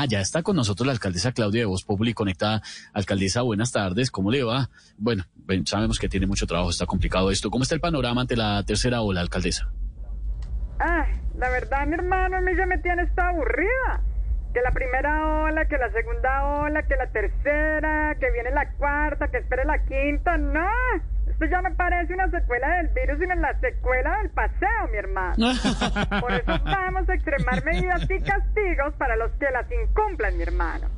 Allá está con nosotros la alcaldesa Claudia de Voz Populi conectada. Alcaldesa, buenas tardes, ¿cómo le va? Bueno, sabemos que tiene mucho trabajo, está complicado esto. ¿Cómo está el panorama ante la tercera ola, alcaldesa? Ah, la verdad, mi hermano, a mí ya me tiene esta aburrida. Que la primera ola, que la segunda ola, que la tercera, que viene la cuarta, que espere la quinta, no. Esto ya me parece una secuela del virus, sino la secuela del paseo, mi hermano. Por eso vamos a extremar medidas y castigos para los que las incumplan, mi hermano.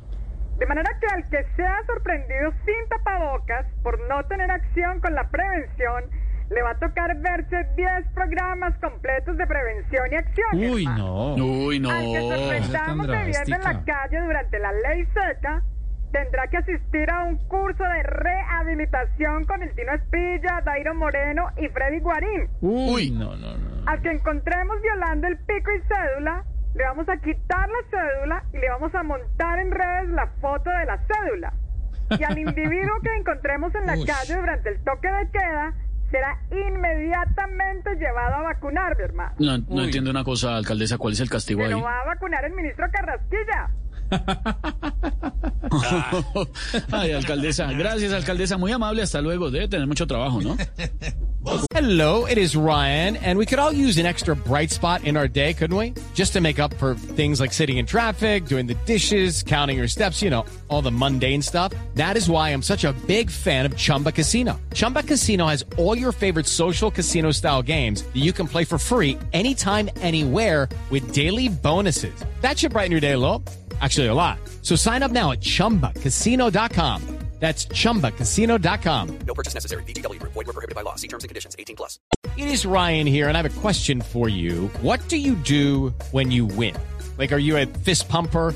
De manera que al que sea sorprendido sin tapabocas por no tener acción con la prevención, le va a tocar verse 10 programas completos de prevención y acción. Uy, no. Uy, no. Al que sorprendamos bebiendo en la calle durante la ley seca, tendrá que asistir a un curso de rehabilitación con el Tino Espilla, Dairo Moreno y Freddy Guarín. Uy, no, no, no. Al que encontremos violando el pico y cédula, le vamos a quitar la cédula y le vamos a montar en redes la foto de la cédula. Y al individuo que encontremos en la calle durante el toque de queda, será inmediatamente llevado a vacunar, mi hermano. No, no entiendo una cosa, alcaldesa, ¿cuál es el castigo Se ahí? lo va a vacunar el ministro Carrasquilla. Ay, alcaldesa, gracias, alcaldesa, muy amable, hasta luego. Debe tener mucho trabajo, ¿no? Hello, it is Ryan, and we could all use an extra bright spot in our day, couldn't we? Just to make up for things like sitting in traffic, doing the dishes, counting your steps, you know, all the mundane stuff. That is why I'm such a big fan of Chumba Casino. Chumba Casino has all your favorite social casino style games that you can play for free anytime, anywhere with daily bonuses. That should brighten your day a little. Actually, a lot. So sign up now at chumbacasino.com. That's chumbacasino.com. No purchase necessary. Group. Void were prohibited by law. See terms and conditions. 18 plus. It is Ryan here, and I have a question for you. What do you do when you win? Like, are you a fist pumper?